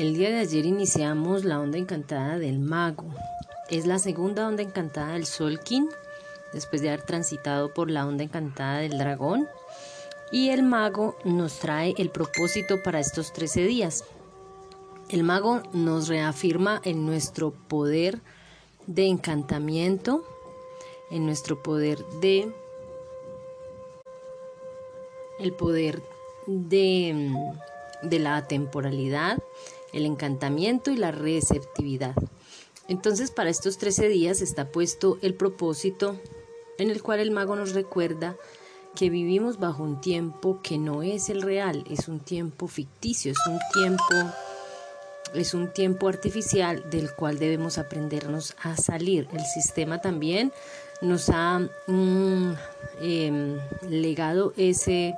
El día de ayer iniciamos la onda encantada del mago. Es la segunda onda encantada del Solkin, después de haber transitado por la onda encantada del dragón. Y el mago nos trae el propósito para estos 13 días. El mago nos reafirma en nuestro poder de encantamiento, en nuestro poder de el poder de, de la temporalidad, el encantamiento y la receptividad. Entonces para estos 13 días está puesto el propósito en el cual el mago nos recuerda que vivimos bajo un tiempo que no es el real, es un tiempo ficticio, es un tiempo es un tiempo artificial del cual debemos aprendernos a salir. El sistema también nos ha mm, em, legado ese,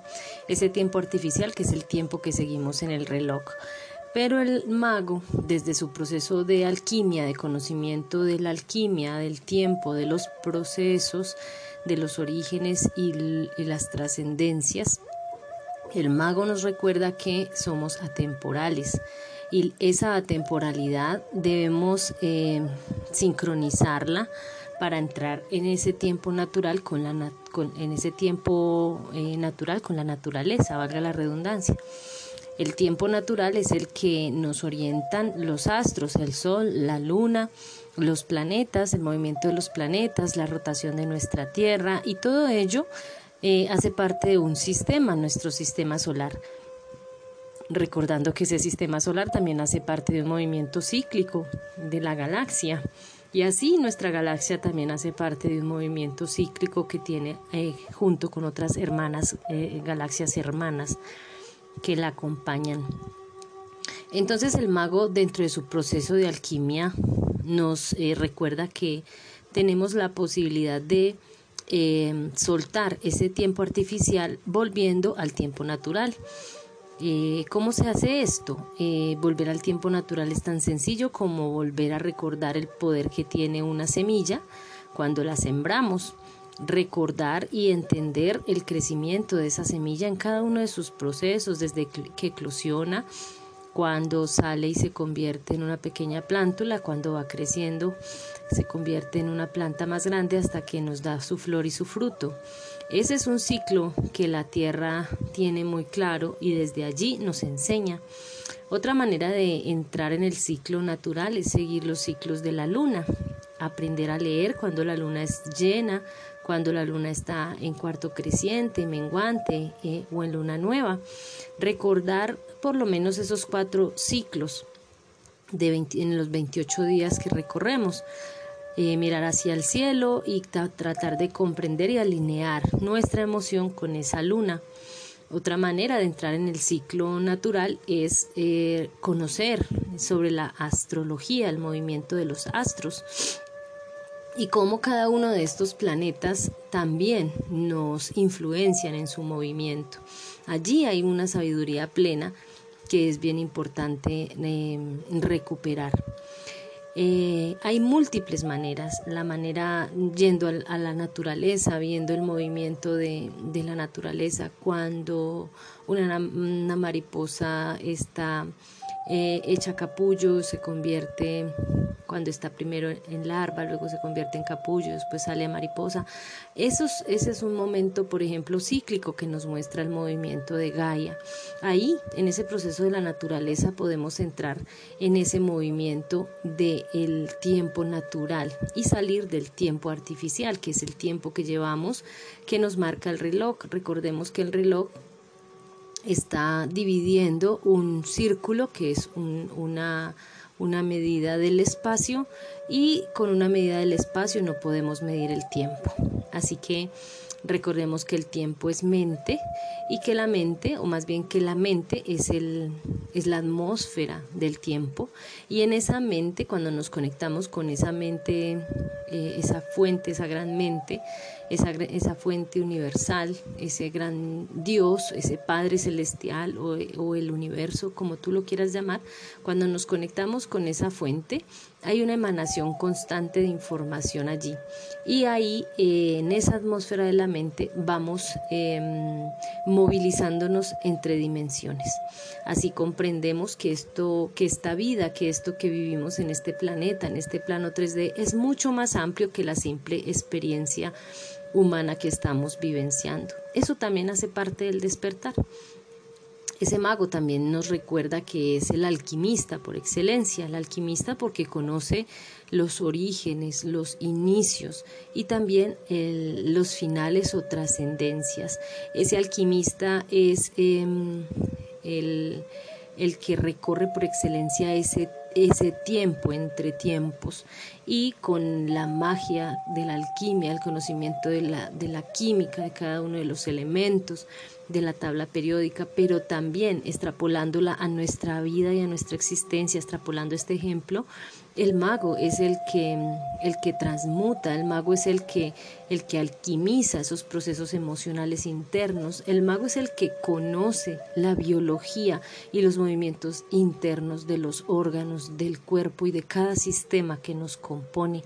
ese tiempo artificial que es el tiempo que seguimos en el reloj. Pero el mago, desde su proceso de alquimia, de conocimiento de la alquimia, del tiempo, de los procesos, de los orígenes y, las trascendencias, el mago nos recuerda que somos atemporales y esa atemporalidad debemos eh, sincronizarla para entrar en ese tiempo natural con la en ese tiempo eh, natural con la naturaleza, valga la redundancia. El tiempo natural es el que nos orientan los astros, el sol, la luna, los planetas, el movimiento de los planetas, la rotación de nuestra Tierra y todo ello eh, hace parte de un sistema, nuestro sistema solar. Recordando que ese sistema solar también hace parte de un movimiento cíclico de la galaxia. Y así nuestra galaxia también hace parte de un movimiento cíclico que tiene eh, junto con otras hermanas, eh, galaxias hermanas que la acompañan. Entonces el mago dentro de su proceso de alquimia nos eh, recuerda que tenemos la posibilidad de eh, soltar ese tiempo artificial volviendo al tiempo natural. Eh, ¿Cómo se hace esto? volver al tiempo natural es tan sencillo como volver a recordar el poder que tiene una semilla cuando la sembramos recordar y entender el crecimiento de esa semilla en cada uno de sus procesos, desde que eclosiona, cuando sale y se convierte en una pequeña plántula, cuando va creciendo se convierte en una planta más grande hasta que nos da su flor y su fruto. Ese es un ciclo que la tierra tiene muy claro y desde allí nos enseña. Otra manera de entrar en el ciclo natural es seguir los ciclos de la luna, aprender a leer cuando la luna es llena, cuando la luna está en cuarto creciente, menguante eh, o en luna nueva. Recordar por lo menos esos cuatro ciclos de en los 28 días que recorremos. Eh, mirar hacia el cielo y tratar de comprender y alinear nuestra emoción con esa luna. Otra manera de entrar en el ciclo natural es eh, conocer sobre la astrología, el movimiento de los astros y cómo cada uno de estos planetas también nos influencian en su movimiento. Allí hay una sabiduría plena que es bien importante em, recuperar. Eh, hay múltiples maneras, la manera yendo a la naturaleza, viendo el movimiento de, la naturaleza, cuando una, una mariposa está eh, hecha capullo, se convierte cuando está primero en larva, luego se convierte en capullo, después sale a mariposa. ese es un momento, por ejemplo, cíclico que nos muestra el movimiento de Gaia. Ahí, en ese proceso de la naturaleza, podemos entrar en ese movimiento del tiempo natural y salir del tiempo artificial, que es el tiempo que llevamos, que nos marca el reloj. Recordemos que el reloj está dividiendo un círculo que es una una medida del espacio y con una medida del espacio no podemos medir el tiempo. Así que recordemos que el tiempo es mente y que la mente, o más bien que la mente es, el, es la atmósfera del tiempo y en esa mente, cuando nos conectamos con esa mente, eh, esa fuente, esa gran mente, esa, esa fuente universal, ese gran Dios, ese Padre celestial o, el universo, como tú lo quieras llamar, cuando nos conectamos con esa fuente, hay una emanación constante de información allí. Y ahí, eh, en esa atmósfera de la mente, vamos em, movilizándonos entre dimensiones. Así comprendemos que esto, que esta vida, que esto que vivimos en este planeta, en este plano 3D, es mucho más amplio que la simple experiencia humana que estamos vivenciando. Eso también hace parte del despertar. Ese mago también nos recuerda que es el alquimista por excelencia, el alquimista porque conoce los orígenes, los inicios y también los finales o trascendencias. Ese alquimista es em, el, el que recorre por excelencia ese ese tiempo entre tiempos y con la magia de la alquimia, el conocimiento de la, de la química de cada uno de los elementos de la tabla periódica, pero también extrapolándola a nuestra vida y a nuestra existencia, extrapolando este ejemplo, el mago es el que, el que transmuta, el mago es el que, el que alquimiza esos procesos emocionales internos, el mago es el que conoce la biología y los movimientos internos de los órganos del cuerpo y de cada sistema que nos compone.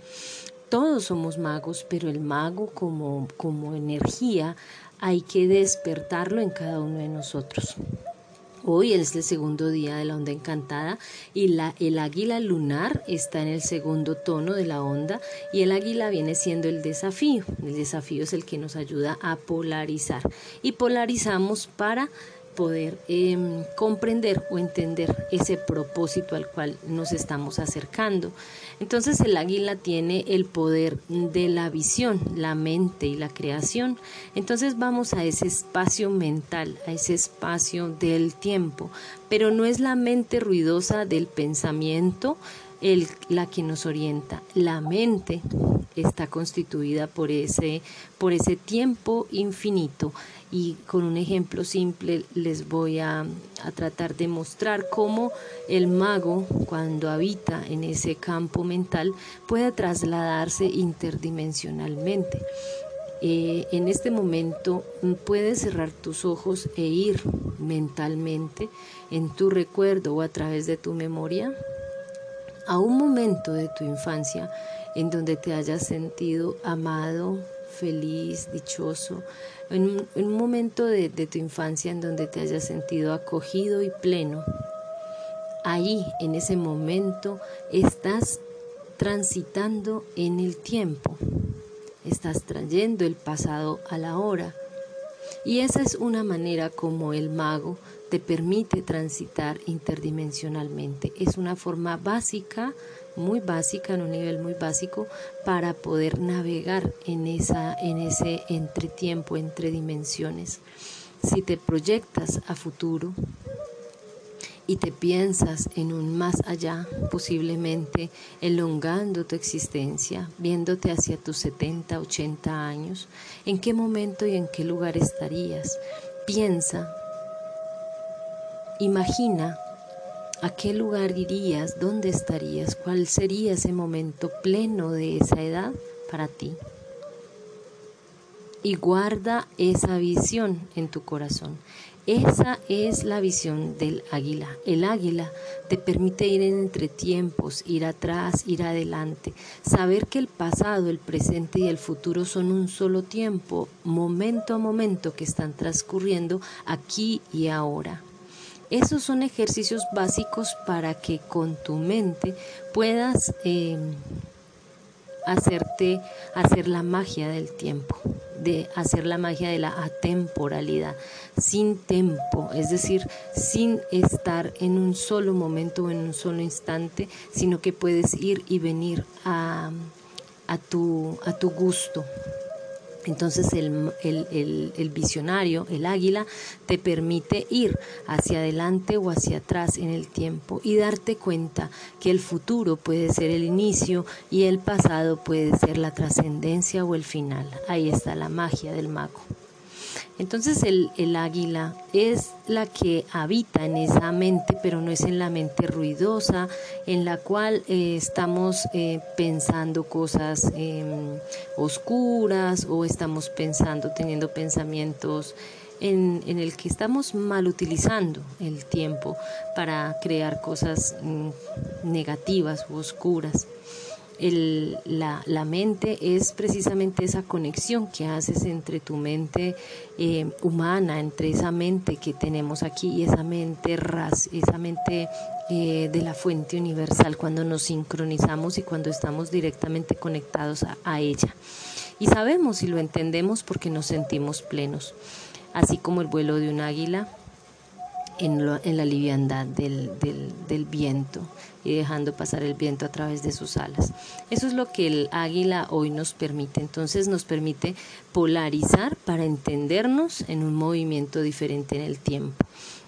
Todos somos magos, pero el mago como, como energía hay que despertarlo en cada uno de nosotros. Hoy es el segundo día de la onda encantada y la, el águila lunar está en el segundo tono de la onda y el águila viene siendo el desafío. El desafío es el que nos ayuda a polarizar y polarizamos para poder em, comprender o entender ese propósito al cual nos estamos acercando. Entonces el águila tiene el poder de la visión, la mente y la creación. Entonces vamos a ese espacio mental, a ese espacio del tiempo, pero no es la mente ruidosa del pensamiento, la que nos orienta. La mente está constituida por ese, por ese tiempo infinito y con un ejemplo simple les voy a, a, tratar de mostrar cómo el mago cuando habita en ese campo mental puede trasladarse interdimensionalmente. Eh, en este momento puedes cerrar tus ojos e ir mentalmente en tu recuerdo o a través de tu memoria a un momento de tu infancia en donde te hayas sentido amado, feliz, dichoso, en un, momento de, de tu infancia en donde te hayas sentido acogido y pleno. Ahí, en ese momento, estás transitando en el tiempo, estás trayendo el pasado a la hora. Y esa es una manera como el mago te permite transitar interdimensionalmente. Es una forma básica, muy básica, en un nivel muy básico, para poder navegar en, esa, en ese entretiempo, entre dimensiones. Si te proyectas a futuro, y te piensas en un más allá, posiblemente elongando tu existencia, viéndote hacia tus 70, 80 años, ¿en qué momento y en qué lugar estarías? Piensa Imagina a qué lugar irías, dónde estarías, cuál sería ese momento pleno de esa edad para ti. Y guarda esa visión en tu corazón. Esa es la visión del águila. El águila te permite ir en entre tiempos, ir atrás, ir adelante, saber que el pasado, el presente y el futuro son un solo tiempo, momento a momento que están transcurriendo aquí y ahora. Esos son ejercicios básicos para que con tu mente puedas em, hacerte hacer la magia del tiempo, de hacer la magia de la atemporalidad, sin tiempo, es decir, sin estar en un solo momento o en un solo instante, sino que puedes ir y venir a, a, tu, a tu gusto, entonces el, visionario, el águila, te permite ir hacia adelante o hacia atrás en el tiempo y darte cuenta que el futuro puede ser el inicio y el pasado puede ser la trascendencia o el final. Ahí está la magia del mago. Entonces el, águila es la que habita en esa mente, pero no es en la mente ruidosa, en la cual eh, estamos eh, pensando cosas em, oscuras o estamos pensando, teniendo pensamientos en, en, el que estamos mal utilizando el tiempo para crear cosas mm, negativas u oscuras el, la, la, mente es precisamente esa conexión que haces entre tu mente eh, humana, entre esa mente que tenemos aquí y esa mente ras, esa mente eh, de la fuente universal, cuando nos sincronizamos y cuando estamos directamente conectados a, a ella. Y sabemos y lo entendemos porque nos sentimos plenos, así como el vuelo de un águila en, la liviandad del, del, viento y dejando pasar el viento a través de sus alas. Eso es lo que el águila hoy nos permite. Entonces nos permite polarizar para entendernos en un movimiento diferente en el tiempo.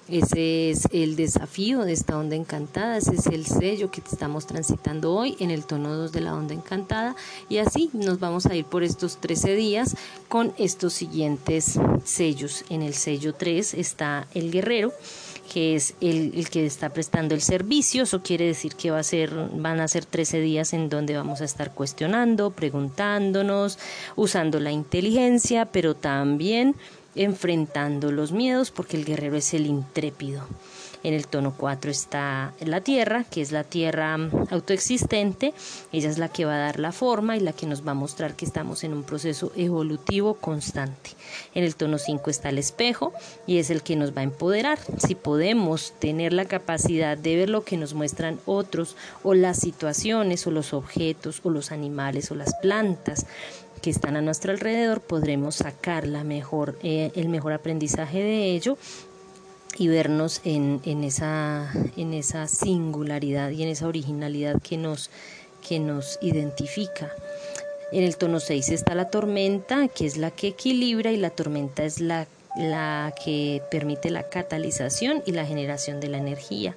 Ese es el desafío de esta onda encantada, ese es el sello que estamos transitando hoy en el tono 2 de la onda encantada y así nos vamos a ir por estos 13 días con estos siguientes sellos. En el sello 3 está el guerrero que es el, que está prestando el servicio. Eso quiere decir que va a ser, van a ser 13 días en donde vamos a estar cuestionando, preguntándonos, usando la inteligencia, pero también enfrentando los miedos porque el guerrero es el intrépido. En el tono 4 está la tierra, que es la tierra mm, autoexistente. Ella es la que va a dar la forma y la que nos va a mostrar que estamos en un proceso evolutivo constante. En el tono 5 está el espejo y es el que nos va a empoderar. Si podemos tener la capacidad de ver lo que nos muestran otros o las situaciones o los objetos o los animales o las plantas que están a nuestro alrededor, podremos sacar la mejor, eh, el mejor aprendizaje de ello y vernos en, en, esa, en esa singularidad y en esa originalidad que nos, que nos identifica. En el tono 6 está la tormenta, que es la que equilibra y la tormenta es la, la que permite la catalización y la generación de la energía.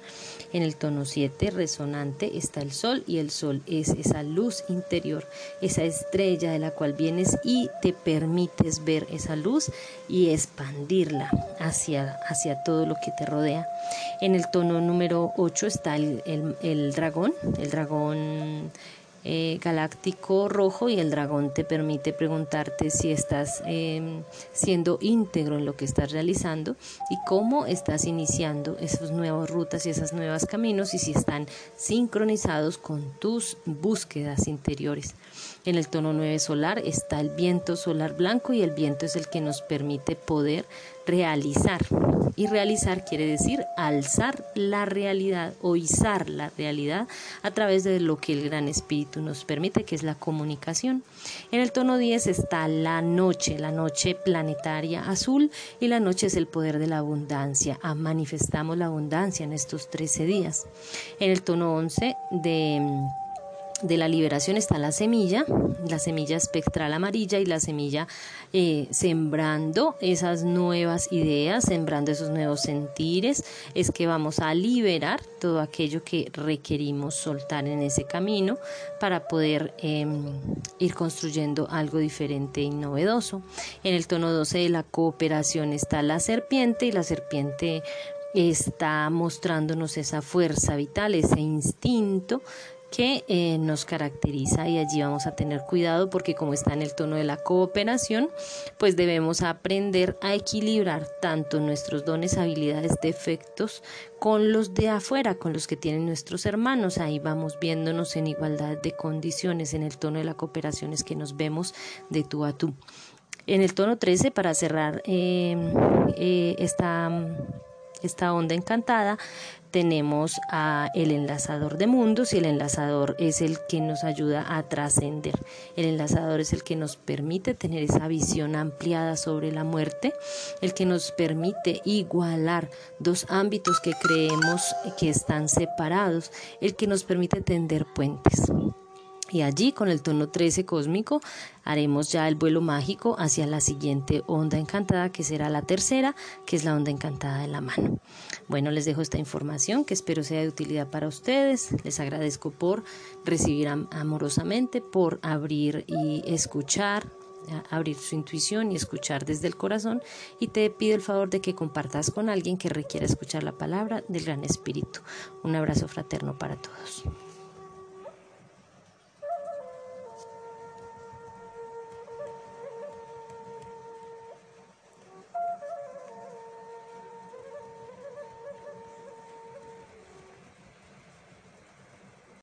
En el tono 7 resonante está el sol y el sol es esa luz interior, esa estrella de la cual vienes y te permites ver esa luz y expandirla hacia, hacia todo lo que te rodea. En el tono número 8 está el, el dragón, el dragón eh, galáctico rojo y el dragón te permite preguntarte si estás em, siendo íntegro en lo que estás realizando y cómo estás iniciando esas nuevas rutas y esos nuevos caminos y si están sincronizados con tus búsquedas interiores. En el tono 9 solar está el viento solar blanco y el viento es el que nos permite poder realizar. Y realizar quiere decir alzar la realidad o izar la realidad a través de lo que el Gran Espíritu nos permite, que es la comunicación. En el tono 10 está la noche, la noche planetaria azul y la noche es el poder de la abundancia. Ah, manifestamos la abundancia en estos 13 días. En el tono 11 de de la liberación está la semilla, la semilla espectral amarilla y la semilla eh, sembrando esas nuevas ideas, sembrando esos nuevos sentires, es que vamos a liberar todo aquello que requerimos soltar en ese camino para poder em, ir construyendo algo diferente y novedoso. En el tono 12 de la cooperación está la serpiente y la serpiente está mostrándonos esa fuerza vital, ese instinto que eh, nos caracteriza y allí vamos a tener cuidado porque como está en el tono de la cooperación, pues debemos aprender a equilibrar tanto nuestros dones, habilidades, defectos con los de afuera, con los que tienen nuestros hermanos. Ahí vamos viéndonos en igualdad de condiciones. En el tono de la cooperación es que nos vemos de tú a tú. En el tono 13, para cerrar eh, eh, esta esta onda encantada, tenemos a el enlazador de mundos y el enlazador es el que nos ayuda a trascender. El enlazador es el que nos permite tener esa visión ampliada sobre la muerte, el que nos permite igualar dos ámbitos que creemos que están separados, el que nos permite tender puentes. Y allí con el tono 13 cósmico haremos ya el vuelo mágico hacia la siguiente onda encantada que será la tercera, que es la onda encantada de la mano. Bueno, les dejo esta información que espero sea de utilidad para ustedes. Les agradezco por recibir amorosamente, por abrir y escuchar abrir su intuición y escuchar desde el corazón y te pido el favor de que compartas con alguien que requiera escuchar la palabra del Gran Espíritu. Un abrazo fraterno para todos.